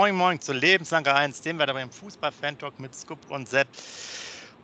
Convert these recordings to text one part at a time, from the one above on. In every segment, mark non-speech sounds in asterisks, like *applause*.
Moin Moin zu Lebensanker 1, dem wir da beim Fußball-Fan-Talk mit Scoop und Sepp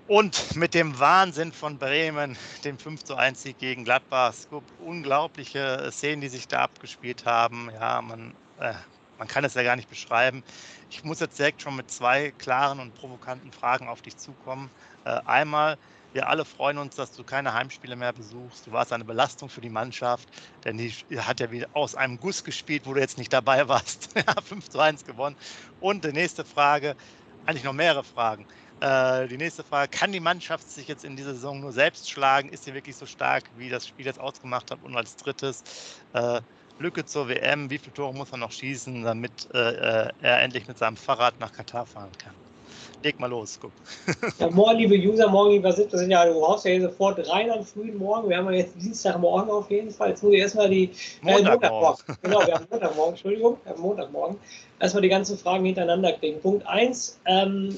und mit dem Wahnsinn von Bremen, dem 5 zu 1 Sieg gegen Gladbach. Scoop, unglaubliche Szenen, die sich da abgespielt haben. Ja, man, äh, man kann es ja gar nicht beschreiben. Ich muss jetzt direkt schon mit zwei klaren und provokanten Fragen auf dich zukommen. Äh, einmal, wir alle freuen uns, dass du keine Heimspiele mehr besuchst. Du warst eine Belastung für die Mannschaft, denn die hat ja wieder aus einem Guss gespielt, wo du jetzt nicht dabei *laughs* warst. ja, 5 zu 1 gewonnen. Und die nächste Frage, eigentlich noch mehrere Fragen. Äh, die nächste Frage, kann die Mannschaft sich jetzt in dieser Saison nur selbst schlagen? Ist sie wirklich so stark, wie das Spiel jetzt ausgemacht hat? Und als drittes, äh, Lücke zur WM, wie viele Tore muss er noch schießen, damit äh, er endlich mit seinem Fahrrad nach Katar fahren kann? Leg mal los, guck. Ja, morgen, liebe User, morgen, lieber Sipp, das sind ja, du haust ja hier sofort rein am frühen Morgen. Wir haben ja jetzt Dienstagmorgen auf jeden Fall. Jetzt muss ich erstmal die. Montagmorgen. Äh, Montagmorgen. Genau, wir haben Montagmorgen, Entschuldigung, wir haben Montagmorgen. Erstmal die ganzen Fragen hintereinander kriegen. Punkt 1, ähm,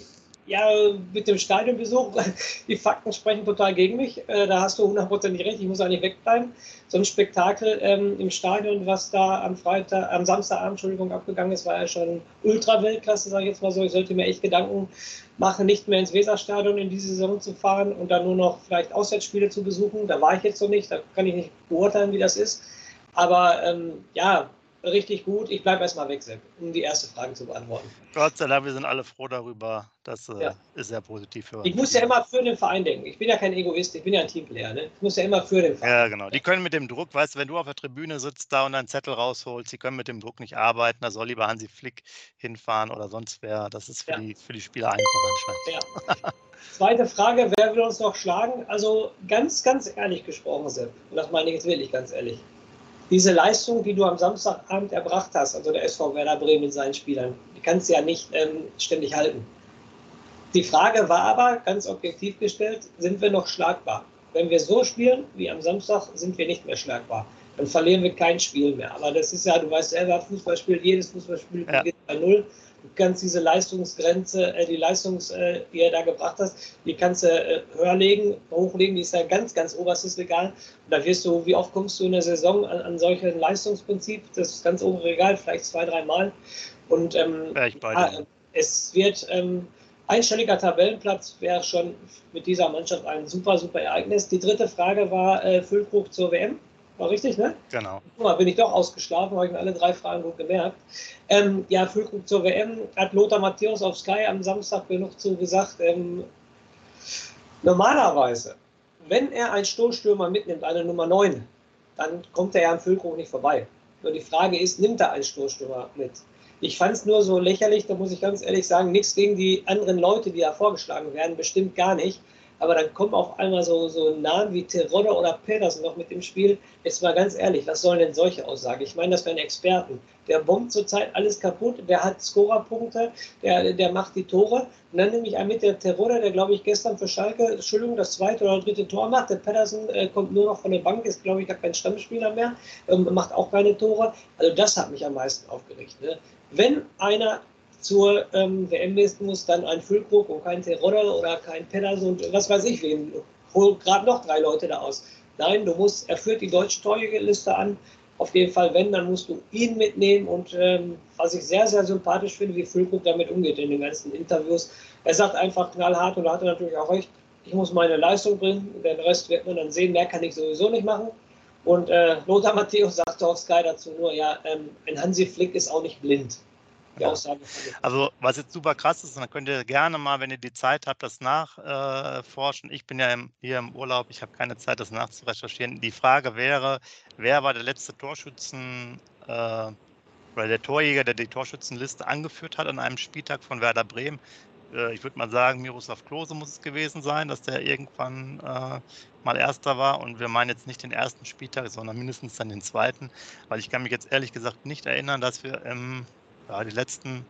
ja, mit dem Stadionbesuch, *laughs* die Fakten sprechen total gegen mich. Äh, da hast du hundertprozentig recht, ich muss eigentlich wegbleiben. So ein Spektakel ähm, im Stadion, was da am Freitag, am Samstagabend, Entschuldigung, abgegangen ist, war ja schon Ultra-Weltklasse, sage ich jetzt mal so. Ich sollte mir echt Gedanken machen, nicht mehr ins Weserstadion in diese Saison zu fahren und dann nur noch vielleicht Auswärtsspiele zu besuchen. Da war ich jetzt noch nicht, da kann ich nicht beurteilen, wie das ist. Aber ähm, ja, richtig gut. Ich bleibe erstmal weg, Sepp, um die erste Frage zu beantworten. Gott sei Dank, wir sind alle froh darüber. Das äh, ja. ist sehr positiv für uns. Ich muss ja immer für den Verein denken. Ich bin ja kein Egoist, ich bin ja ein Teamplayer. Ne? Ich muss ja immer für den Verein. Ja, genau. Die können mit dem Druck, weißt du, wenn du auf der Tribüne sitzt da und einen Zettel rausholst, die können mit dem Druck nicht arbeiten. Da soll lieber Hansi Flick hinfahren oder sonst wer. Das ist für, ja. die, für die Spieler einfach anscheinend. Ja. *laughs* Zweite Frage, wer will uns noch schlagen? Also ganz, ganz ehrlich gesprochen, Sepp, und das meine ich jetzt wirklich ganz ehrlich, diese Leistung, die du am Samstagabend erbracht hast, also der SV Werder Bremen mit seinen Spielern, die kannst du ja nicht ähm, ständig halten. Die Frage war aber, ganz objektiv gestellt, sind wir noch schlagbar? Wenn wir so spielen wie am Samstag, sind wir nicht mehr schlagbar. Dann verlieren wir kein Spiel mehr. Aber das ist ja, du weißt selber, Fußballspiel, jedes Fußballspiel ja. beginnt bei Null. Du kannst diese Leistungsgrenze, äh, die Leistungs, äh, die er da gebracht hast, die kannst du äh, höher legen, hochlegen, die ist ja ganz, ganz oberstes Regal. Und da wirst du, wie oft kommst du in der Saison an, an solchen Leistungsprinzip? Das ist ganz obere Regal, vielleicht zwei, dreimal. Und ähm, ja, es wird ähm, einstelliger Tabellenplatz wäre schon mit dieser Mannschaft ein super, super Ereignis. Die dritte Frage war äh, Füllkrug zur WM. War richtig, ne? Genau. Guck mal, bin ich doch ausgeschlafen, habe ich mir alle drei Fragen gut gemerkt. Ähm, ja, Füllkrug zur WM hat Lothar Matthäus auf Sky am Samstag genug zu gesagt. Ähm, normalerweise, wenn er einen Stoßstürmer mitnimmt, eine Nummer 9, dann kommt er ja am Füllkrug nicht vorbei. Nur die Frage ist, nimmt er einen Stoßstürmer mit? Ich fand es nur so lächerlich, da muss ich ganz ehrlich sagen, nichts gegen die anderen Leute, die da vorgeschlagen werden, bestimmt gar nicht aber dann kommen auf einmal so, so Namen wie Terodde oder Pedersen noch mit dem Spiel. Jetzt mal ganz ehrlich, was sollen denn solche Aussagen? Ich meine, das wären Experten. Der bombt zurzeit alles kaputt, der hat Scorerpunkte, der, der macht die Tore. Und dann nehme ich einen mit der Terodde, der glaube ich gestern für Schalke, Entschuldigung, das zweite oder dritte Tor macht. Der Pedersen äh, kommt nur noch von der Bank, ist glaube ich gar kein Stammspieler mehr, ähm, macht auch keine Tore. Also das hat mich am meisten aufgeregt. Ne? Wenn einer zur ähm, WM nächsten muss dann ein Füllkrug und kein Terodde oder kein Pedersen und was weiß ich wen. Hol gerade noch drei Leute da aus. Nein, du musst, er führt die deutsche Torjägerliste an. Auf jeden Fall, wenn, dann musst du ihn mitnehmen. Und ähm, was ich sehr, sehr sympathisch finde, wie Füllkrug damit umgeht in den ganzen Interviews. Er sagt einfach knallhart und da hat er natürlich auch recht, ich muss meine Leistung bringen. Den Rest wird man dann sehen, mehr kann ich sowieso nicht machen. Und äh, Lothar Matthäus sagte auf Sky dazu nur, ja, ähm, ein Hansi Flick ist auch nicht blind die Aussage. Also was jetzt super krass ist, dann könnt ihr gerne mal, wenn ihr die Zeit habt, das nachforschen. Äh, ich bin ja im, hier im Urlaub, ich habe keine Zeit, das nachzurecherchieren. Die Frage wäre, wer war der letzte Torschützen äh, oder der Torjäger, der die Torschützenliste angeführt hat an einem Spieltag von Werder Bremen? Äh, ich würde mal sagen, Miroslav Klose muss es gewesen sein, dass der irgendwann äh, mal Erster war. Und wir meinen jetzt nicht den ersten Spieltag, sondern mindestens dann den zweiten, weil ich kann mich jetzt ehrlich gesagt nicht erinnern, dass wir im ja, die letzten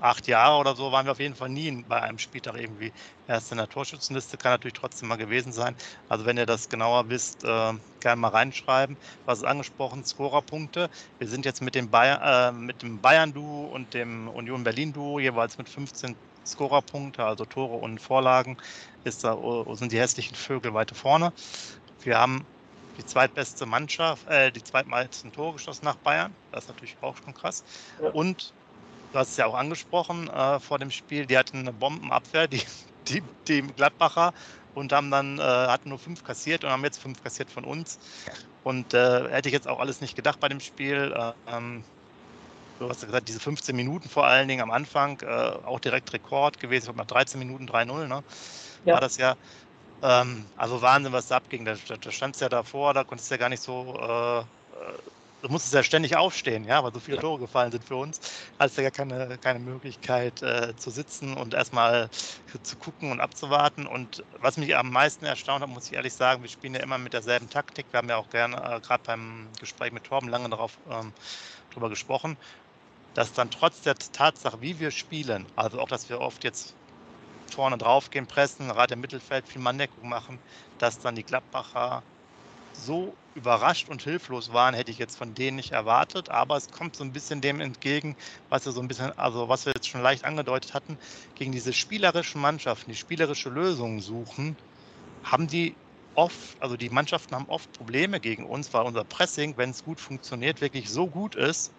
acht Jahre oder so waren wir auf jeden Fall nie bei einem Spieltag irgendwie erst in der Torschützenliste. Kann natürlich trotzdem mal gewesen sein. Also wenn ihr das genauer wisst, äh, gerne mal reinschreiben. Was ist angesprochen? Scorerpunkte. Wir sind jetzt mit dem, Bayern, äh, mit dem Bayern-Duo und dem Union Berlin-Duo jeweils mit 15 Scorerpunkte, also Tore und Vorlagen, ist da, sind die hässlichen Vögel weiter vorne. Wir haben die zweitbeste Mannschaft, äh, die zweitmeisten Tore geschossen nach Bayern. Das ist natürlich auch schon krass. Ja. Und du hast es ja auch angesprochen äh, vor dem Spiel, die hatten eine Bombenabwehr, die, die, die Gladbacher, und haben dann, äh, hatten nur fünf kassiert und haben jetzt fünf kassiert von uns. Und äh, hätte ich jetzt auch alles nicht gedacht bei dem Spiel. Äh, ähm, du hast ja gesagt, diese 15 Minuten vor allen Dingen am Anfang, äh, auch direkt Rekord gewesen, ich glaube 13 Minuten 3-0, ne? Ja. War das ja. Ähm, also Wahnsinn, was da abging. Da, da, da standst du ja davor, da konntest du ja gar nicht so äh, äh du musstest ja ständig aufstehen, ja, weil so viele Tore gefallen sind für uns. Hast du ja keine, keine Möglichkeit äh, zu sitzen und erstmal zu gucken und abzuwarten. Und was mich am meisten erstaunt hat, muss ich ehrlich sagen, wir spielen ja immer mit derselben Taktik. Wir haben ja auch gerne, äh, gerade beim Gespräch mit Torben, lange darauf ähm, drüber gesprochen, dass dann trotz der Tatsache, wie wir spielen, also auch, dass wir oft jetzt vorne drauf gehen, pressen, gerade im Mittelfeld viel Manndeckung machen, dass dann die Gladbacher so überrascht und hilflos waren, hätte ich jetzt von denen nicht erwartet. Aber es kommt so ein bisschen dem entgegen, was wir so ein bisschen, also was wir jetzt schon leicht angedeutet hatten, gegen diese spielerischen Mannschaften, die spielerische Lösungen suchen, haben die oft, also die Mannschaften haben oft Probleme gegen uns, weil unser Pressing, wenn es gut funktioniert, wirklich so gut ist,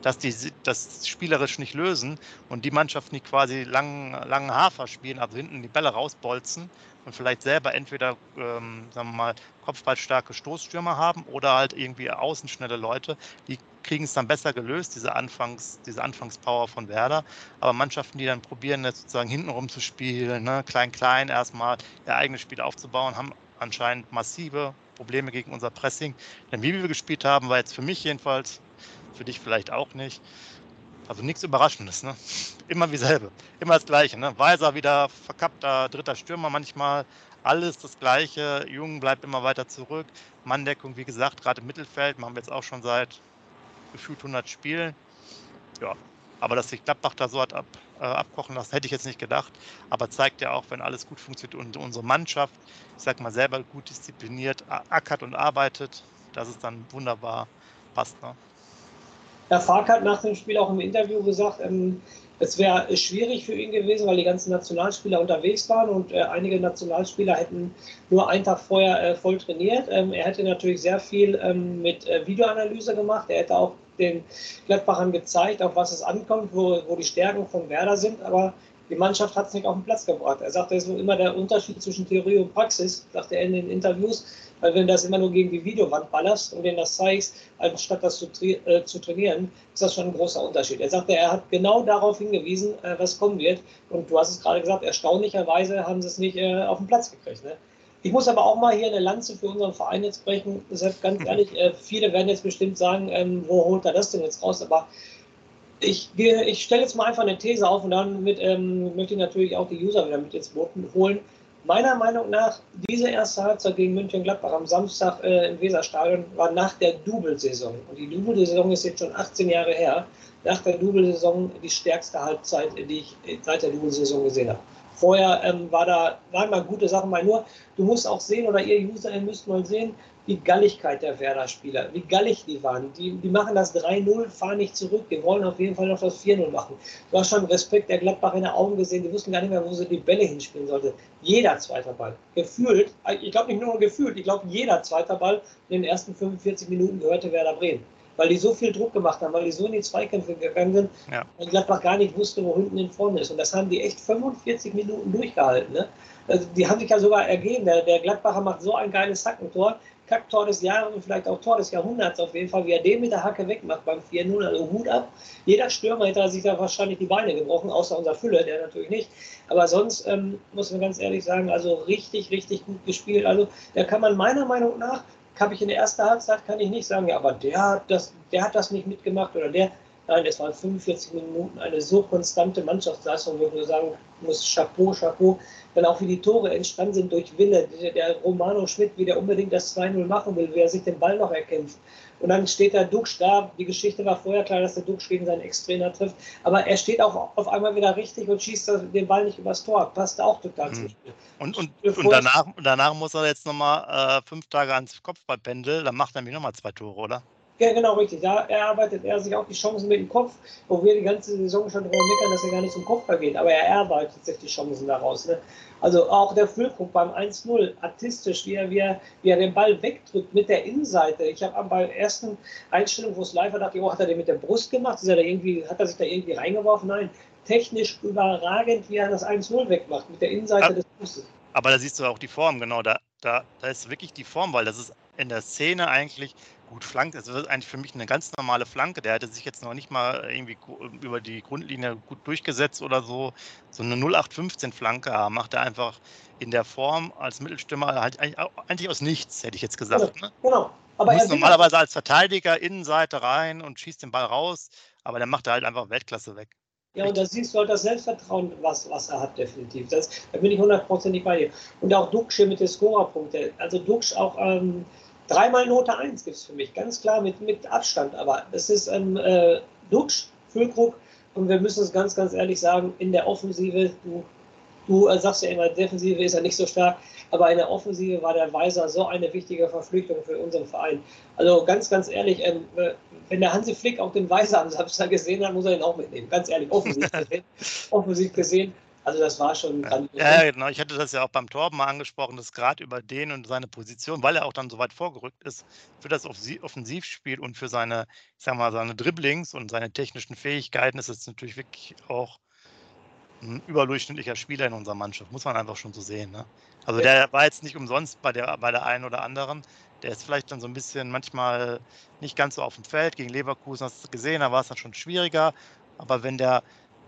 dass die das spielerisch nicht lösen und die Mannschaften, die quasi langen, langen Hafer spielen, also hinten die Bälle rausbolzen und vielleicht selber entweder, ähm, sagen wir mal, kopfballstarke Stoßstürmer haben oder halt irgendwie außenschnelle Leute, die kriegen es dann besser gelöst, diese, Anfangs, diese Anfangspower von Werder. Aber Mannschaften, die dann probieren, jetzt sozusagen hintenrum zu spielen, ne, klein, klein erstmal ihr eigenes Spiel aufzubauen, haben anscheinend massive Probleme gegen unser Pressing. Denn wie wir gespielt haben, war jetzt für mich jedenfalls für dich vielleicht auch nicht. Also nichts Überraschendes, ne? *laughs* Immer wie selbe. Immer das Gleiche, ne? Weiser wieder verkappter dritter Stürmer manchmal. Alles das Gleiche. Jung bleibt immer weiter zurück. Manndeckung, wie gesagt, gerade im Mittelfeld. Machen wir jetzt auch schon seit gefühlt 100 Spielen. Ja, aber dass sich Gladbach da so hat ab, äh, abkochen lassen, hätte ich jetzt nicht gedacht. Aber zeigt ja auch, wenn alles gut funktioniert und unsere Mannschaft, ich sag mal, selber gut diszipliniert ackert und arbeitet, dass es dann wunderbar passt. Ne? Herr Fark hat nach dem Spiel auch im Interview gesagt, ähm, es wäre schwierig für ihn gewesen, weil die ganzen Nationalspieler unterwegs waren und äh, einige Nationalspieler hätten nur einen Tag vorher äh, voll trainiert. Ähm, er hätte natürlich sehr viel ähm, mit äh, Videoanalyse gemacht. Er hätte auch den Gladbachern gezeigt, auf was es ankommt, wo, wo die Stärken von Werder sind. Aber die Mannschaft hat es nicht auf den Platz gebracht. Er sagte, es ist immer der Unterschied zwischen Theorie und Praxis, sagte er in den Interviews. Weil wenn du das immer nur gegen die Videowand ballerst und denen das zeigst, anstatt das zu, tra äh, zu, trainieren, ist das schon ein großer Unterschied. Er sagte, er hat genau darauf hingewiesen, äh, was kommen wird. Und du hast es gerade gesagt, erstaunlicherweise haben sie es nicht äh, auf den Platz gekriegt. Ne? Ich muss aber auch mal hier eine Lanze für unseren Verein jetzt brechen. Deshalb ganz ehrlich, äh, viele werden jetzt bestimmt sagen, ähm, wo holt er das denn jetzt raus? Aber ich, ich stelle jetzt mal einfach eine These auf und dann mit, ähm, möchte ich natürlich auch die User wieder mit ins Boot holen. Meiner Meinung nach, diese erste Halbzeit gegen München-Gladbach am Samstag äh, im Weserstadion war nach der Double-Saison. Und die Double-Saison ist jetzt schon 18 Jahre her. Nach der Double-Saison die stärkste Halbzeit, die ich seit der Double-Saison gesehen habe. Vorher ähm, war da, waren mal gute Sachen, mal nur, du musst auch sehen, oder ihr User, ihr müsst mal sehen, die Galligkeit der Werder-Spieler, wie gallig die waren. Die, die machen das 3-0, fahren nicht zurück, die wollen auf jeden Fall noch das 4-0 machen. Du hast schon Respekt der Gladbach in den Augen gesehen, die wussten gar nicht mehr, wo sie die Bälle hinspielen sollten. Jeder zweite Ball, gefühlt, ich glaube nicht nur gefühlt, ich glaube jeder zweite Ball in den ersten 45 Minuten gehörte Werder Bremen weil die so viel Druck gemacht haben, weil die so in die Zweikämpfe gegangen sind, ja. und Gladbach gar nicht wusste, wo hinten in vorne ist. Und das haben die echt 45 Minuten durchgehalten. Ne? Also die haben sich ja sogar ergeben. Der, der Gladbacher macht so ein geiles Hackentor. Kacktor des Jahres und vielleicht auch Tor des Jahrhunderts auf jeden Fall, wie er den mit der Hacke wegmacht beim 4-0, also Hut ab. Jeder Stürmer hätte sich da wahrscheinlich die Beine gebrochen, außer unser Fülle, der natürlich nicht. Aber sonst ähm, muss man ganz ehrlich sagen, also richtig, richtig gut gespielt. Also da kann man meiner Meinung nach habe ich in der ersten Halbzeit, kann ich nicht sagen, ja, aber der hat das, der hat das nicht mitgemacht oder der. Nein, es waren 45 Minuten eine so konstante Mannschaftsleistung, wo ich nur sagen muss, Chapeau, Chapeau. Dann auch wie die Tore entstanden sind durch Wille. Der, Romano Schmidt, wie der unbedingt das 2-0 machen will, wie er sich den Ball noch erkämpft. Und dann steht der Duxch da. Die Geschichte war vorher klar, dass der Duxch gegen seinen Ex-Trainer trifft. Aber er steht auch auf einmal wieder richtig und schießt den Ball nicht übers Tor. Passt auch total mhm. zum Spiel. Und, und, und danach, danach muss er jetzt nochmal äh, fünf Tage ans Kopfballpendel. Dann macht er nämlich nochmal zwei Tore, oder? Ja, genau, richtig. Da erarbeitet er sich auch die Chancen mit dem Kopf, wo wir die ganze Saison schon drüber meckern, dass er gar nicht zum Kopfball geht. Aber er erarbeitet sich die Chancen daraus. Ne? Also auch der Füllkrug beim 1-0, artistisch, wie er, wie, er, wie er den Ball wegdrückt mit der Innenseite. Ich habe bei der ersten Einstellung, wo es live war, dachte ich, oh, hat er den mit der Brust gemacht? Ist er da irgendwie, hat er sich da irgendwie reingeworfen? Nein, technisch überragend, wie er das 1-0 wegmacht mit der Innenseite aber, des Fußes. Aber da siehst du auch die Form, genau. Da, da, da ist wirklich die Form, weil das ist in der Szene eigentlich gut flankt. Es wird eigentlich für mich eine ganz normale Flanke. Der hätte sich jetzt noch nicht mal irgendwie über die Grundlinie gut durchgesetzt oder so. So eine 0815-Flanke macht er einfach in der Form als Mittelstürmer halt eigentlich aus nichts, hätte ich jetzt gesagt. Genau. Ne? genau. Aber er muss normalerweise als Verteidiger Innenseite rein und schießt den Ball raus, aber dann macht er halt einfach Weltklasse weg. Ja, und da siehst du halt das Selbstvertrauen, was, was er hat, definitiv. Das, da bin ich hundertprozentig bei dir. Und auch Duxch mit den Scorerpunkten. Also Duxch auch ähm, Dreimal Note 1 gibt es für mich, ganz klar mit, mit Abstand. Aber es ist ähm, äh, Dutsch, Füllkrug und wir müssen es ganz, ganz ehrlich sagen, in der Offensive, du, du äh, sagst ja immer, Defensive ist er nicht so stark, aber in der Offensive war der Weiser so eine wichtige Verpflichtung für unseren Verein. Also ganz, ganz ehrlich, ähm, äh, wenn der Hansi Flick auch den Weiser am Samstag gesehen hat, muss er ihn auch mitnehmen. Ganz ehrlich, offensiv gesehen. *laughs* offensiv gesehen also das war schon grandios. Ja, genau. Ich hatte das ja auch beim Torben mal angesprochen, dass gerade über den und seine Position, weil er auch dann so weit vorgerückt ist, für das Offensivspiel und für seine, ich sag mal, seine Dribblings und seine technischen Fähigkeiten ist es natürlich wirklich auch ein überdurchschnittlicher Spieler in unserer Mannschaft, muss man einfach schon so sehen. Ne? Also ja. der war jetzt nicht umsonst bei der, bei der einen oder anderen. Der ist vielleicht dann so ein bisschen manchmal nicht ganz so auf dem Feld. Gegen Leverkusen hast du gesehen, da war es dann schon schwieriger. Aber wenn der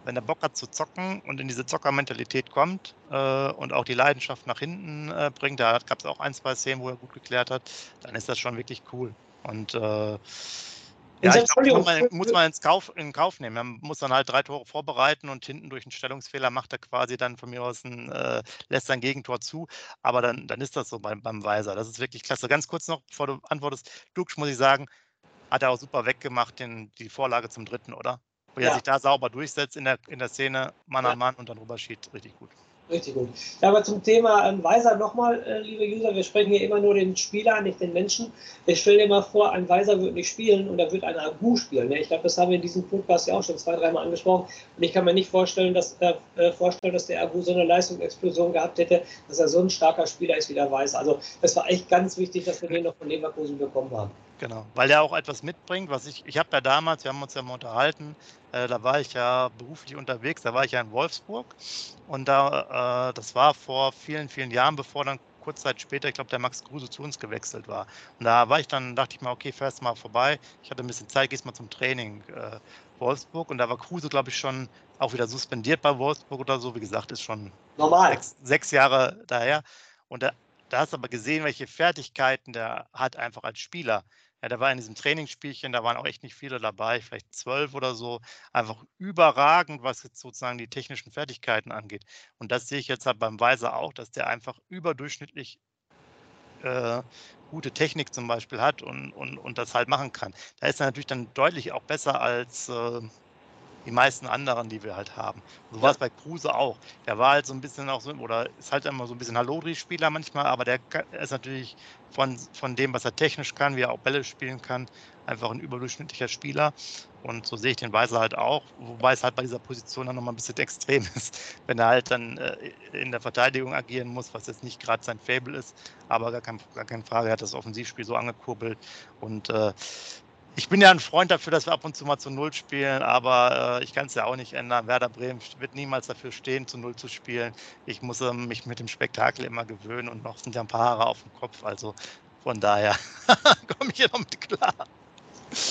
wenn er Bock hat zu zocken und in diese Zockermentalität kommt äh, und auch die Leidenschaft nach hinten äh, bringt, da gab es auch ein, zwei Szenen, wo er gut geklärt hat, dann ist das schon wirklich cool. Und äh, ja, ich glaub, muss man, muss man ins Kauf, in Kauf nehmen. Man muss dann halt drei Tore vorbereiten und hinten durch einen Stellungsfehler macht er quasi dann von mir aus ein, äh, lässt sein Gegentor zu. Aber dann, dann ist das so beim, beim Weiser. Das ist wirklich klasse. Ganz kurz noch, bevor du antwortest, Dux, muss ich sagen, hat er auch super weggemacht, den, die Vorlage zum dritten, oder? Ja. er sich da sauber durchsetzt in der, in der Szene, Mann an Mann und dann rüber schießt. Richtig gut. Richtig gut. Ja, aber zum Thema ähm, Weiser nochmal, äh, liebe User, wir sprechen hier immer nur den Spieler, nicht den Menschen. Ich stelle dir mal vor, ein Weiser wird nicht spielen und er wird ein Agu spielen. Ne? Ich glaube, das haben wir in diesem Podcast ja auch schon zwei, dreimal angesprochen. Und ich kann mir nicht vorstellen, dass, äh, äh, vorstellen, dass der Agu so eine Leistungsexplosion gehabt hätte, dass er so ein starker Spieler ist wie der Weiser. Also das war echt ganz wichtig, dass wir den noch von Leverkusen bekommen haben. Genau, weil er auch etwas mitbringt, was ich, ich habe ja damals, wir haben uns ja mal unterhalten, äh, da war ich ja beruflich unterwegs, da war ich ja in Wolfsburg und da, äh, das war vor vielen, vielen Jahren, bevor dann kurz Zeit später, ich glaube, der Max Kruse zu uns gewechselt war. Und da war ich dann, dachte ich mal, okay, fährst mal vorbei. Ich hatte ein bisschen Zeit, gehst mal zum Training äh, Wolfsburg und da war Kruse, glaube ich, schon auch wieder suspendiert bei Wolfsburg oder so. Wie gesagt, ist schon Normal. Sechs, sechs Jahre daher. Und da, da hast du aber gesehen, welche Fertigkeiten der hat einfach als Spieler. Ja, der war in diesem Trainingsspielchen, da waren auch echt nicht viele dabei, vielleicht zwölf oder so. Einfach überragend, was jetzt sozusagen die technischen Fertigkeiten angeht. Und das sehe ich jetzt halt beim Weiser auch, dass der einfach überdurchschnittlich äh, gute Technik zum Beispiel hat und, und, und das halt machen kann. Da ist er natürlich dann deutlich auch besser als äh, die meisten anderen, die wir halt haben. So ja. war es bei Kruse auch. Der war halt so ein bisschen auch so, oder ist halt immer so ein bisschen Hallodri-Spieler manchmal, aber der ist natürlich von, von dem, was er technisch kann, wie er auch Bälle spielen kann, einfach ein überdurchschnittlicher Spieler. Und so sehe ich den Weiser halt auch, wobei es halt bei dieser Position dann nochmal ein bisschen *laughs* extrem ist, wenn er halt dann äh, in der Verteidigung agieren muss, was jetzt nicht gerade sein Fable ist, aber gar, kein, gar keine Frage, er hat das Offensivspiel so angekurbelt und äh, ich bin ja ein Freund dafür, dass wir ab und zu mal zu Null spielen, aber äh, ich kann es ja auch nicht ändern. Werder Bremen wird niemals dafür stehen, zu Null zu spielen. Ich muss äh, mich mit dem Spektakel immer gewöhnen und noch sind ja ein paar Haare auf dem Kopf. Also von daher *laughs* komme ich hier noch mit klar.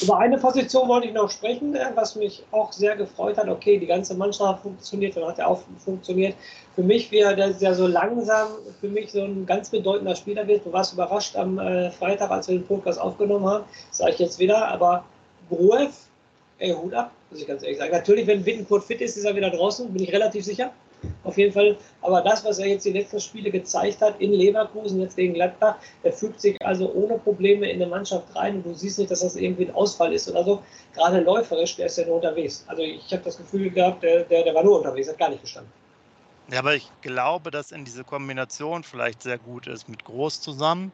Über eine Position wollte ich noch sprechen, äh, was mich auch sehr gefreut hat. Okay, die ganze Mannschaft funktioniert, dann hat er auch funktioniert. Für mich, wie er der so langsam für mich so ein ganz bedeutender Spieler wird. Du warst überrascht am äh, Freitag, als wir den Podcast aufgenommen haben. Das sage ich jetzt wieder, aber Gruev, ey, Hut ab, muss ich ganz ehrlich sagen. Natürlich, wenn Wittencourt fit ist, ist er wieder draußen, bin ich relativ sicher auf jeden Fall. Aber das, was er jetzt die letzten Spiele gezeigt hat in Leverkusen, jetzt gegen Gladbach, der fügt sich also ohne Probleme in eine Mannschaft rein und du siehst nicht, dass das irgendwie ein Ausfall ist oder so. Gerade läuferisch, der ist ja nur unterwegs. Also ich habe das Gefühl gehabt, der, der, der war nur unterwegs, hat gar nicht gestanden. Ja, aber ich glaube, dass in diese Kombination vielleicht sehr gut ist mit Groß zusammen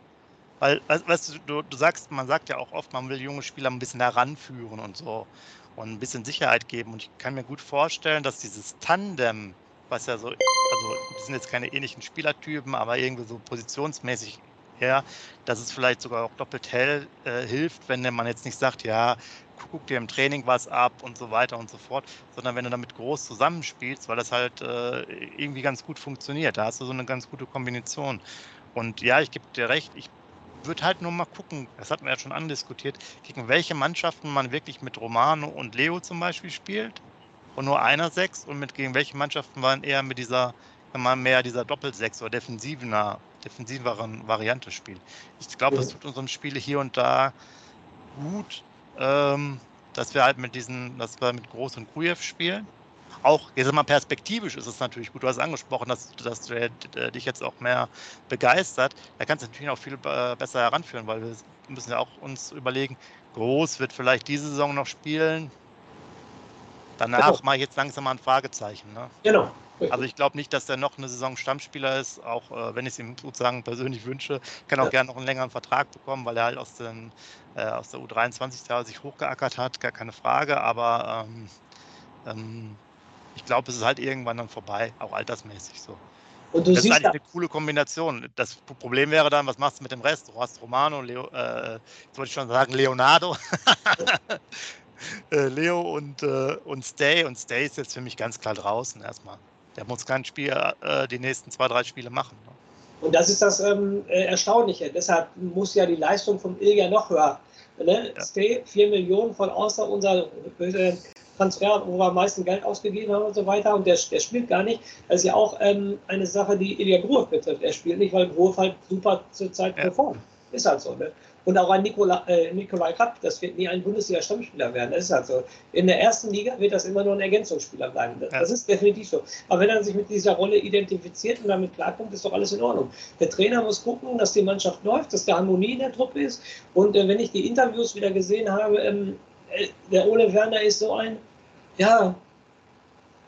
Weil, weißt du, du, sagst, man sagt ja auch oft, man will junge Spieler ein bisschen heranführen und so und ein bisschen Sicherheit geben. Und ich kann mir gut vorstellen, dass dieses Tandem, was ja so, also die sind jetzt keine ähnlichen Spielertypen, aber irgendwie so positionsmäßig her, dass es vielleicht sogar auch doppelt hell äh, hilft, wenn man jetzt nicht sagt, ja, guck dir im Training was ab und so weiter und so fort, sondern wenn du damit groß zusammenspielst, weil das halt äh, irgendwie ganz gut funktioniert. Da hast du so eine ganz gute Kombination. Und ja, ich gebe dir recht, ich würde halt nur mal gucken, das hatten wir ja schon andiskutiert, gegen welche Mannschaften man wirklich mit Romano und Leo zum Beispiel spielt und nur einer Sechs und mit gegen welche Mannschaften man eher mit dieser, mal mehr dieser Doppelsechs oder defensiver, defensiveren Variante spielt. Ich glaube, das tut unserem Spiel hier und da gut, ähm, dass wir halt mit diesen, dass wir mit Groß und Krujew spielen auch, jetzt mal perspektivisch ist es natürlich gut. Du hast angesprochen, dass, dass du äh, dich jetzt auch mehr begeistert. Da kannst du natürlich auch viel äh, besser heranführen, weil wir müssen ja auch uns überlegen, Groß wird vielleicht diese Saison noch spielen. Danach genau. mache ich jetzt langsam mal ein Fragezeichen. Ne? Genau. Also ich glaube nicht, dass der noch eine Saison Stammspieler ist, auch äh, wenn ich es ihm sozusagen persönlich wünsche. Kann auch ja. gerne noch einen längeren Vertrag bekommen, weil er halt aus, den, äh, aus der U23 sich hochgeackert hat, gar keine Frage. Aber ähm, ähm, ich glaube, es ist halt irgendwann dann vorbei, auch altersmäßig so. Und du das siehst ist eigentlich eine coole Kombination. Das Problem wäre dann, was machst du mit dem Rest? Du hast Romano, Leo, äh, jetzt wollte ich schon sagen, Leonardo. *laughs* *laughs* äh, Leo und, äh, und Stay. Und Stay ist jetzt für mich ganz klar draußen erstmal. Der muss kein Spiel, äh, die nächsten zwei, drei Spiele machen. Ne? Und das ist das ähm, äh, Erstaunliche. Deshalb muss ja die Leistung von Ilja noch höher. Ne? Ja. Stay, 4 Millionen von außer unser äh, Transfer, wo wir am meisten Geld ausgegeben haben und so weiter. Und der, der spielt gar nicht. Das ist ja auch ähm, eine Sache, die Ilya Gruev betrifft. Er spielt nicht, weil Gruev halt super zurzeit ja. performt. Ist halt so. Ne? Und auch ein Nikola, äh, Nikolai Kapp, das wird nie ein Bundesliga-Stammspieler werden. Das ist halt so. In der ersten Liga wird das immer nur ein Ergänzungsspieler bleiben. Das, ja. das, ist definitiv so. Aber wenn er sich mit dieser Rolle identifiziert und damit klarkommt, ist doch alles in Ordnung. Der Trainer muss gucken, dass die Mannschaft läuft, dass der Harmonie in der Truppe ist. Und äh, wenn ich die Interviews wieder gesehen habe, ähm, äh, der Ole Werner ist so ein, ja,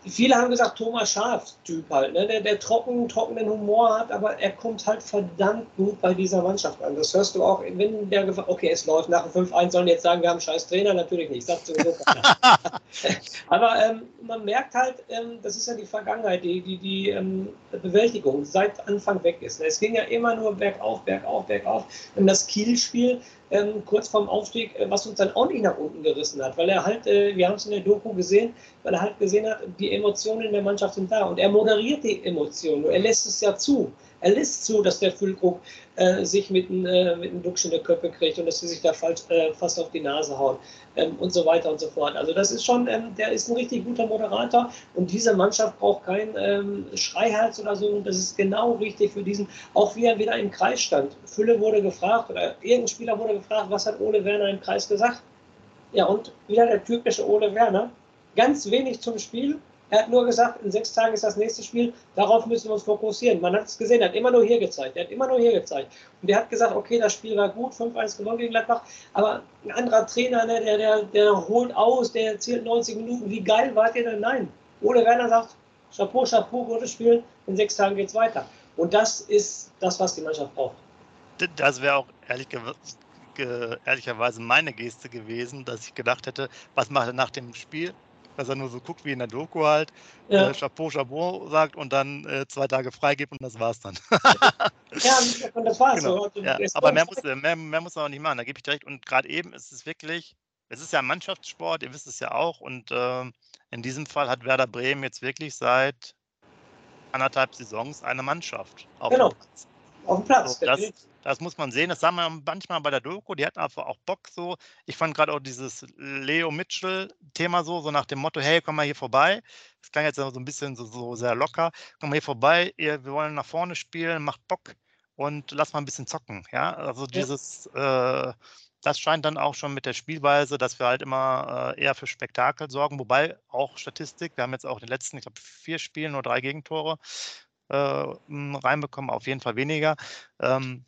viele haben gesagt, Thomas Schaf-Typ halt, ne? der, der trocken, trockenen Humor hat, aber er kommt halt verdammt gut bei dieser Mannschaft an. Das hörst du auch, wenn der gefragt, okay, es läuft nach dem 5-1, sollen jetzt sagen, wir haben einen scheiß Trainer, natürlich nicht, sagt sowieso *laughs* Aber ähm, man merkt halt, ähm, das ist ja die Vergangenheit, die, die, die ähm, Bewältigung seit Anfang weg ist. Es ging ja immer nur bergauf, bergauf, bergauf. Und das Kiel-Spiel, ähm, kurz vorm Aufstieg, äh, was uns dann auch nicht nach unten gerissen hat, weil er halt, äh, wir haben es in der Doku gesehen, weil er halt gesehen hat, die Emotionen in der Mannschaft sind da und er moderiert die Emotionen, er lässt es ja zu. Er lässt zu, dass der Füllkrug äh, sich mit einem äh, mit Duxch in der Köppe kriegt und dass sie sich da falsch, äh, fast auf die Nase hauen ähm, und so weiter und so fort. Also das ist schon, ähm, der ist ein richtig guter Moderator und diese Mannschaft braucht keinen ähm, Schreihals oder so und das ist genau richtig für diesen, auch wie er wieder im Kreis stand. Fülle wurde gefragt oder irgendein Spieler wurde gefragt, was hat Ole Werner im Kreis gesagt? Ja und wieder der typische Ole Werner, ganz wenig zum Spiel, er hat nur gesagt, in sechs Tagen ist das nächste Spiel, darauf müssen wir uns fokussieren. Man hat es gesehen, er hat immer nur hier gezeigt. Er hat immer nur hier gezeigt. Und er hat gesagt, okay, das Spiel war gut, 5-1 gewonnen gegen Gladbach, aber ein anderer Trainer, ne, der, der, der holt aus, der erzählt 90 Minuten, wie geil wart ihr denn? Nein. Ole Werner sagt, Chapeau, Chapeau, gutes Spiel, in sechs Tagen geht es weiter. Und das ist das, was die Mannschaft braucht. Das wäre auch ehrlich ehrlicherweise meine Geste gewesen, dass ich gedacht hätte, was macht er nach dem Spiel? Dass er nur so guckt wie in der Doku halt, ja. äh, Chapeau, Chapeau sagt und dann äh, zwei Tage freigibt und das war's dann. *laughs* ja, und *laughs* das war's. Genau. So. Ja, aber mehr muss, mehr, mehr muss man auch nicht machen, da gebe ich dir recht. Und gerade eben ist es wirklich, es ist ja ein Mannschaftssport, ihr wisst es ja auch. Und äh, in diesem Fall hat Werder Bremen jetzt wirklich seit anderthalb Saisons eine Mannschaft. Auf genau. Dem Platz. Auf dem Platz. So, das, das muss man sehen. Das sah man manchmal bei der Doku. Die hatten einfach auch Bock so. Ich fand gerade auch dieses Leo Mitchell-Thema so, so nach dem Motto: Hey, komm mal hier vorbei. Das klang jetzt so ein bisschen so, so sehr locker. Komm mal hier vorbei. wir wollen nach vorne spielen, macht Bock und lass mal ein bisschen zocken. Ja, also dieses. Ja. Äh, das scheint dann auch schon mit der Spielweise, dass wir halt immer äh, eher für Spektakel sorgen, wobei auch Statistik, wir haben jetzt auch in den letzten, ich glaube, vier Spielen nur drei Gegentore äh, reinbekommen, auf jeden Fall weniger. Ähm,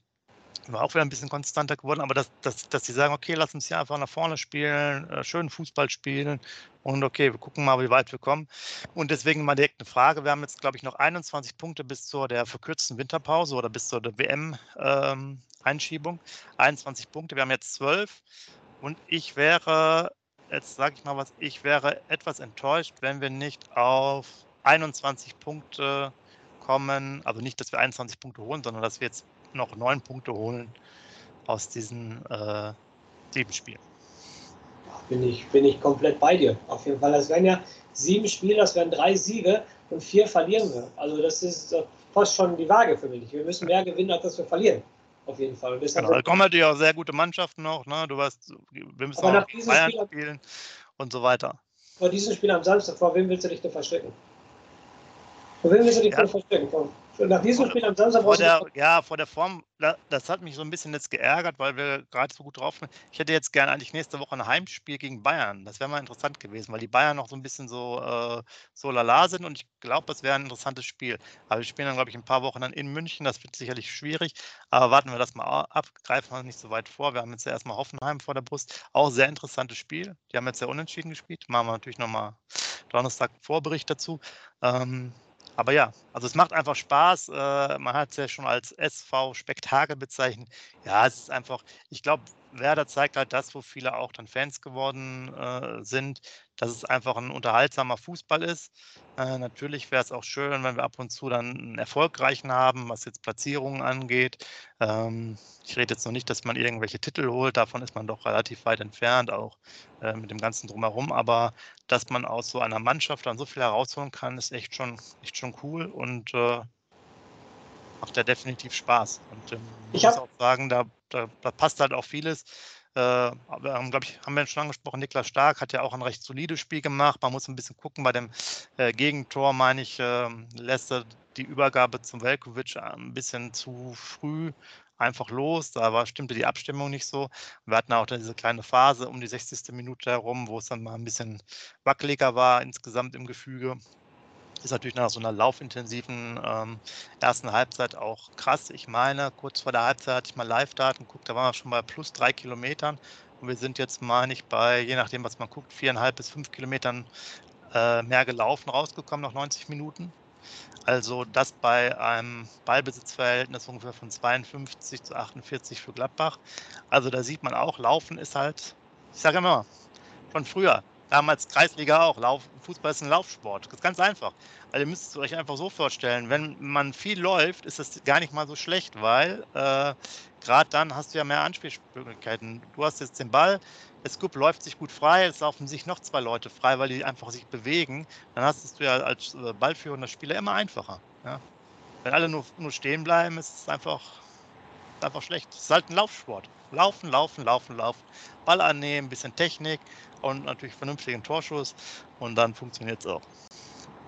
sind wir auch wieder ein bisschen konstanter geworden, aber dass, dass, dass sie sagen, okay, lass uns hier einfach nach vorne spielen, äh, schönen Fußball spielen und okay, wir gucken mal, wie weit wir kommen. Und deswegen mal direkt eine Frage. Wir haben jetzt, glaube ich, noch 21 Punkte bis zur der verkürzten Winterpause oder bis zur WM-Einschiebung. Ähm, 21 Punkte, wir haben jetzt 12 und ich wäre, jetzt sage ich mal was, ich wäre etwas enttäuscht, wenn wir nicht auf 21 Punkte kommen. Also nicht, dass wir 21 Punkte holen, sondern dass wir jetzt noch neun Punkte holen aus diesen äh, sieben Spielen. Bin ich, bin ich komplett bei dir. Auf jeden Fall. Das wären ja sieben Spiele, das wären drei Siege und vier verlieren wir. Also das ist fast schon die Waage für mich. Wir müssen mehr gewinnen, als dass wir verlieren. Auf jeden Fall. Genau, da kommen natürlich auch sehr gute Mannschaften noch. Ne? Du weißt, wir müssen auch Bayern Spiel, spielen und so weiter. Vor diesem Spiel am Samstag, vor wem willst du dich denn verstecken? Vor wem willst du dich ja. denn verstecken? Vor, nach diesem Spiel am Samstag vor der, Ja, vor der Form, das hat mich so ein bisschen jetzt geärgert, weil wir gerade so gut drauf sind. Ich hätte jetzt gerne eigentlich nächste Woche ein Heimspiel gegen Bayern. Das wäre mal interessant gewesen, weil die Bayern noch so ein bisschen so, äh, so lala sind und ich glaube, das wäre ein interessantes Spiel. Aber wir spielen dann, glaube ich, ein paar Wochen dann in München. Das wird sicherlich schwierig. Aber warten wir das mal ab, greifen wir nicht so weit vor. Wir haben jetzt ja erstmal Hoffenheim vor der Brust. Auch sehr interessantes Spiel. Die haben jetzt sehr unentschieden gespielt. Machen wir natürlich nochmal Donnerstag einen Vorbericht dazu. Ähm, aber ja, also es macht einfach Spaß. Äh, man hat es ja schon als SV-Spektakel bezeichnet. Ja, es ist einfach, ich glaube, Werder zeigt halt das, wo viele auch dann Fans geworden äh, sind, dass es einfach ein unterhaltsamer Fußball ist. Äh, natürlich wäre es auch schön, wenn wir ab und zu dann einen erfolgreichen haben, was jetzt Platzierungen angeht. Ähm, ich rede jetzt noch nicht, dass man irgendwelche Titel holt, davon ist man doch relativ weit entfernt, auch äh, mit dem Ganzen drumherum. Aber dass man aus so einer Mannschaft dann so viel herausholen kann, ist echt schon, echt schon cool und äh, macht ja definitiv Spaß. Und ähm, ich muss auch sagen, da, da, da passt halt auch vieles. Äh, haben, glaube ich, haben wir schon angesprochen, Niklas Stark hat ja auch ein recht solides Spiel gemacht. Man muss ein bisschen gucken, bei dem äh, Gegentor, meine ich, äh, lässt er die Übergabe zum Velkovic ein bisschen zu früh einfach los. Da war, stimmte die Abstimmung nicht so. Wir hatten auch diese kleine Phase um die 60. Minute herum, wo es dann mal ein bisschen wackeliger war insgesamt im Gefüge ist natürlich nach so einer laufintensiven ähm, ersten Halbzeit auch krass. Ich meine, kurz vor der Halbzeit hatte ich mal Live-Daten geguckt, da waren wir schon bei plus drei Kilometern. Und wir sind jetzt, meine ich, bei, je nachdem, was man guckt, viereinhalb bis fünf Kilometern äh, mehr gelaufen rausgekommen nach 90 Minuten. Also das bei einem Ballbesitzverhältnis ungefähr von 52 zu 48 für Gladbach. Also da sieht man auch, Laufen ist halt, ich sage immer, von früher damals Kreisliga auch. Lauf, Fußball ist ein Laufsport. Das ist ganz einfach. Also ihr müsst es euch einfach so vorstellen, wenn man viel läuft, ist das gar nicht mal so schlecht, weil äh, gerade dann hast du ja mehr Anspielmöglichkeiten. Du hast jetzt den Ball, der Scoop läuft sich gut frei, es laufen sich noch zwei Leute frei, weil die einfach sich bewegen. Dann hast du ja als äh, ballführender Spieler immer einfacher. Ja? Wenn alle nur, nur stehen bleiben, ist es einfach, einfach schlecht. Es ist halt ein Laufsport. Laufen, laufen, laufen, laufen. Ball annehmen, bisschen Technik und natürlich vernünftigen Torschuss und dann funktioniert es auch.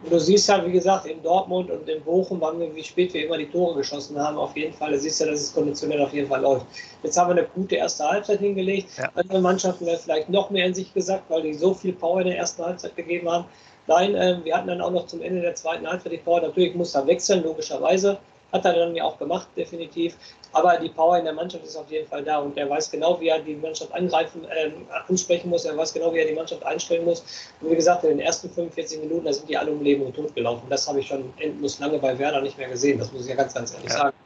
Und du siehst halt, wie gesagt, in Dortmund und in Bochum, wann wir, wie spät wir immer die Tore geschossen haben, auf jeden Fall. Da siehst du, dass es konditionell auf jeden Fall läuft. Jetzt haben wir eine gute erste Halbzeit hingelegt. Ja. Andere Mannschaften werden vielleicht noch mehr in sich gesagt, weil die so viel Power in der ersten Halbzeit gegeben haben. Nein, äh, wir hatten dann auch noch zum Ende der zweiten Halbzeit die Power. Natürlich muss er wechseln, logischerweise. Hat er dann ja auch gemacht, definitiv. Aber die Power in der Mannschaft ist auf jeden Fall da und er weiß genau, wie er die Mannschaft angreifen, äh, ansprechen muss. Er weiß genau, wie er die Mannschaft einstellen muss. Und wie gesagt, in den ersten 45 Minuten, da sind die alle um Leben und Tod gelaufen. Das habe ich schon endlos lange bei Werder nicht mehr gesehen. Das muss ich ja ganz, ganz ehrlich ja. sagen.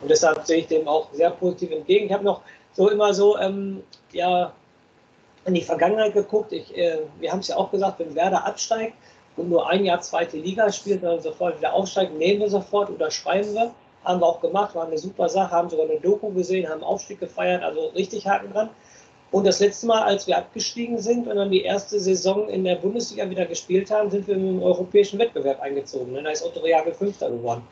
Und deshalb sehe ich dem auch sehr positiv entgegen. Ich habe noch so immer so, ähm, ja, in die Vergangenheit geguckt. Ich, äh, wir haben es ja auch gesagt, wenn Werder absteigt, und nur ein Jahr zweite Liga spielt und dann sofort wieder aufsteigt, nehmen wir sofort, oder schreiben wir. Haben wir auch gemacht, war eine super Sache, haben sogar eine Doku gesehen, haben Aufstieg gefeiert, also richtig Haken dran. Und das letzte Mal, als wir abgestiegen sind und dann die erste Saison in der Bundesliga wieder gespielt haben, sind wir im europäischen Wettbewerb eingezogen. Ne? Da ist Otto Reagel Fünfter geworden.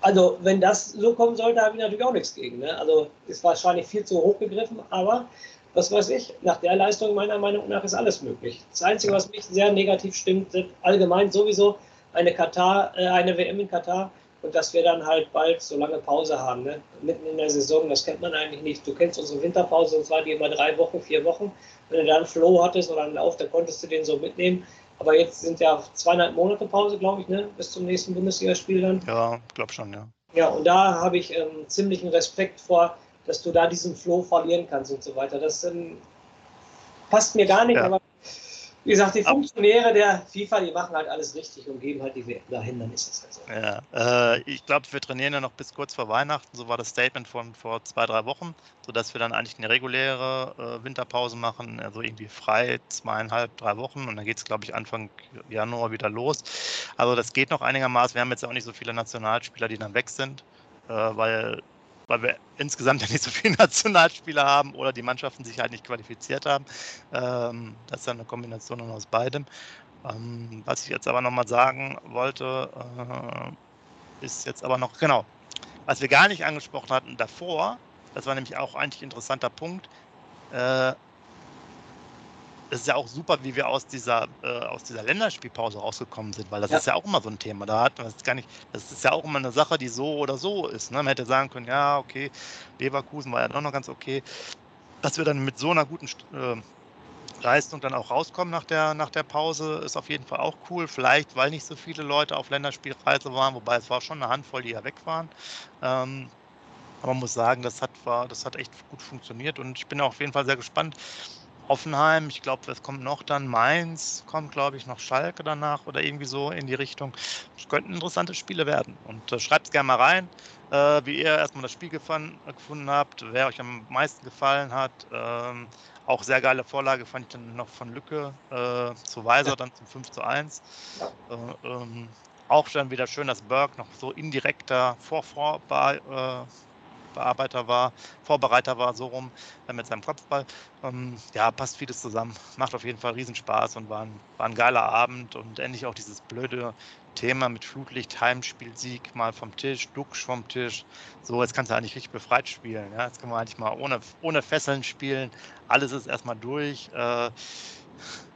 Also, wenn das so kommen sollte, habe ich natürlich auch nichts gegen. Ne? Also, ist wahrscheinlich viel zu hoch gegriffen, aber was weiß ich, nach der Leistung meiner Meinung nach ist alles möglich. Das Einzige, was mich sehr negativ stimmt, sind allgemein sowieso eine Katar, äh, eine WM in Katar und dass wir dann halt bald so lange Pause haben, ne? mitten in der Saison, das kennt man eigentlich nicht. Du kennst unsere Winterpause, und zwar die immer drei Wochen, vier Wochen. Wenn du dann Flow hattest oder einen Lauf, dann konntest du den so mitnehmen. Aber jetzt sind ja zweieinhalb Monate Pause, glaube ich, ne? bis zum nächsten Bundesligaspiel dann. Ja, glaube schon, ja. Ja, und da habe ich ähm, ziemlichen Respekt vor, dass du da diesen Flow verlieren kannst und so weiter. Das ähm, passt mir gar nicht, ja. aber wie gesagt, die Funktionäre der FIFA, die machen halt alles richtig und geben halt die WM dahin, dann ist das halt so. Ja, äh, ich glaube, wir trainieren ja noch bis kurz vor Weihnachten, so war das Statement von vor zwei, drei Wochen, sodass wir dann eigentlich eine reguläre äh, Winterpause machen, also irgendwie frei zweieinhalb, drei Wochen und dann geht es, glaube ich, Anfang Januar wieder los. Also das geht noch einigermaßen. Wir haben jetzt auch nicht so viele Nationalspieler, die dann weg sind, äh, weil weil wir insgesamt *laughs* ja nicht so viele Nationalspieler haben oder die Mannschaften sich halt nicht qualifiziert haben. Ähm, das ist ja eine Kombination aus beidem. Ähm, was ich jetzt aber nochmal sagen wollte, äh, ist jetzt aber noch, genau, was wir gar nicht angesprochen hatten davor, das war nämlich auch eigentlich ein interessanter Punkt, äh, das ist ja auch super, wie wir aus dieser, äh, aus dieser Länderspielpause rausgekommen sind, weil das ja. ist ja auch immer so ein Thema. Da hat man es gar nicht, das ist ja auch immer eine Sache, die so oder so ist. Ne? Man hätte sagen können, ja, okay, Leverkusen war ja doch noch ganz okay. Dass wir dann mit so einer guten äh, Leistung dann auch rauskommen nach der, nach der Pause, ist auf jeden Fall auch cool. Vielleicht, weil nicht so viele Leute auf Länderspielreise waren, wobei es war schon eine Handvoll, die ja weg waren. Ähm, aber man muss sagen, das hat, war, das hat echt gut funktioniert und ich bin auf jeden Fall sehr gespannt, Hoffenheim, ich glaube, es kommt noch dann Mainz, kommt, glaube ich, noch Schalke danach oder irgendwie so in die Richtung. Es könnten interessante Spiele werden. Und äh, schreibt es gerne mal rein, äh, wie ihr erstmal das Spiel gefan, gefunden habt, wer euch am meisten gefallen hat. Ähm, auch sehr geile Vorlage fand ich dann noch von Lücke äh, zu Weiser, dann zum 5 zu 1. Äh, ähm, auch dann wieder schön, dass Berg noch so indirekter Vorvor äh, Bearbeiter war, Vorbereiter war, so rum, äh, mit seinem Kopfball. Ähm, ja, passt vieles zusammen. Macht auf jeden Fall Riesenspaß und war ein, war ein geiler Abend und endlich auch dieses blöde Thema mit Flutlicht, Heimspielsieg, mal vom Tisch, Duxch vom Tisch. So, jetzt kannst du eigentlich richtig befreit spielen. Ja? Jetzt können wir eigentlich mal ohne, ohne Fesseln spielen. Alles ist erstmal durch. Äh,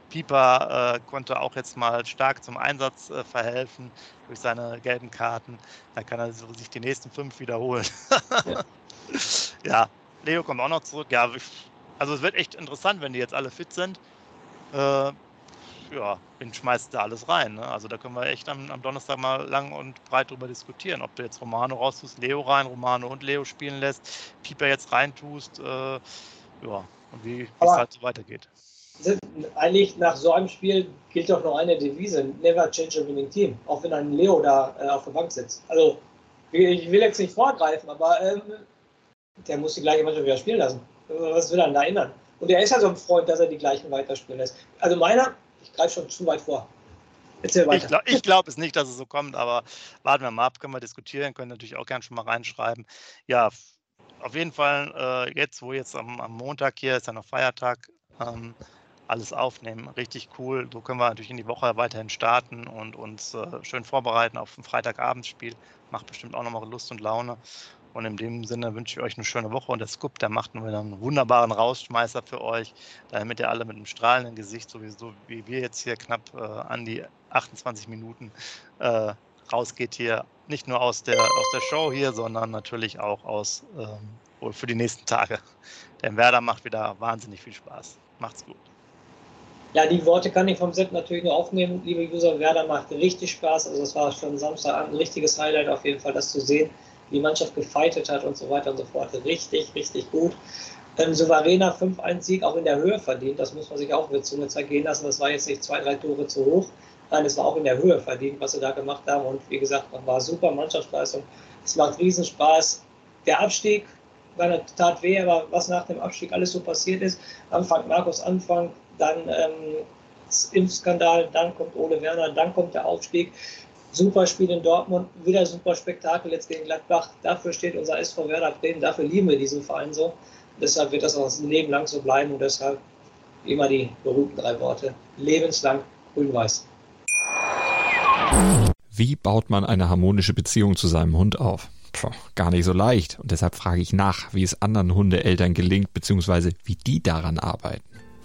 Pieper äh, konnte auch jetzt mal stark zum Einsatz äh, verhelfen durch seine gelben Karten. Da kann er sich die nächsten fünf wiederholen. ja. *laughs* ja. Leo kommt auch noch zurück. Ja, also es wird echt interessant, wenn die jetzt alle fit sind. Äh, ja, den schmeißt da alles rein. Ne? Also da können wir echt am, am, Donnerstag mal lang und breit drüber diskutieren, ob du jetzt Romano raustust, Leo rein, Romano und Leo spielen lässt, Pieper jetzt reintust, äh, ja, und wie es halt so weitergeht eigentlich nach so einem Spiel gilt doch noch eine Devise: Never change a winning team. Auch wenn ein Leo da äh, auf der Bank sitzt. Also, ich will jetzt nicht vorgreifen, aber ähm, der muss die gleiche Mannschaft wieder spielen lassen. Was will er da ändern? Und er ist ja so ein Freund, dass er die gleichen weiterspielen lässt. Also, meiner, ich greife schon zu weit vor. Ich glaube glaub es nicht, dass es so kommt, aber warten wir mal ab, können wir diskutieren, können natürlich auch gerne schon mal reinschreiben. Ja, auf jeden Fall, äh, jetzt, wo jetzt am, am, Montag hier ist ja noch Feiertag, ähm, alles aufnehmen. Richtig cool. So können wir natürlich in die Woche weiterhin starten und uns äh, schön vorbereiten auf ein Freitagabendspiel. Macht bestimmt auch nochmal Lust und Laune. Und in dem Sinne wünsche ich euch eine schöne Woche. Und der Scoop, der macht wieder einen wunderbaren Rausschmeißer für euch, damit ihr alle mit einem strahlenden Gesicht, sowieso wie wir jetzt hier knapp äh, an die 28 Minuten äh, rausgeht hier. Nicht nur aus der, aus der Show hier, sondern natürlich auch aus ähm, für die nächsten Tage. Denn Werder macht wieder wahnsinnig viel Spaß. Macht's gut. Ja, die Worte kann ich vom Set natürlich nur aufnehmen. Liebe User, Werder macht richtig Spaß. Also es war schon Samstagabend ein richtiges Highlight auf jeden Fall, das zu sehen, wie die Mannschaft gefeitet hat und so weiter und so fort. Richtig, richtig gut. Ähm, souveräner 5-1-Sieg auch in der Höhe verdient. Das muss man sich auch mit Zunge zergehen lassen. Das war jetzt nicht zwei, drei Tore zu hoch. Nein, es war auch in der Höhe verdient, was sie da gemacht haben. Und wie gesagt, man war super Mannschaftsleistung. Es macht Riesenspaß. Der Abstieg war Tat weh, aber was nach dem Abstieg alles so passiert ist, Anfang Markus Anfang, dann ähm, Impfskandal, dann kommt Ole Werner, dann kommt der Aufstieg. Super Spiel in Dortmund, wieder super Spektakel jetzt gegen Gladbach. Dafür steht unser SV Werder Bremen, dafür lieben wir diesen Verein so. deshalb wird das auch das Leben lang so bleiben und deshalb immer die berühmten drei Worte. Lebenslang grün-weiß. Wie baut man eine harmonische Beziehung zu seinem Hund auf? Puh, gar nicht so leicht. Und deshalb frage ich nach, wie es anderen Hundeeltern gelingt, beziehungsweise wie die daran arbeiten.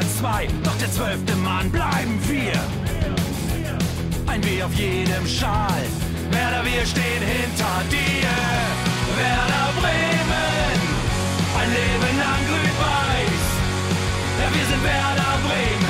Liga 2, doch der zwölfte Mann bleiben wir. Ein W auf jedem Schal, Werder, wir stehen hinter dir. Werder Bremen, ein Leben lang grün-weiß. Ja, wir sind Werder Bremen,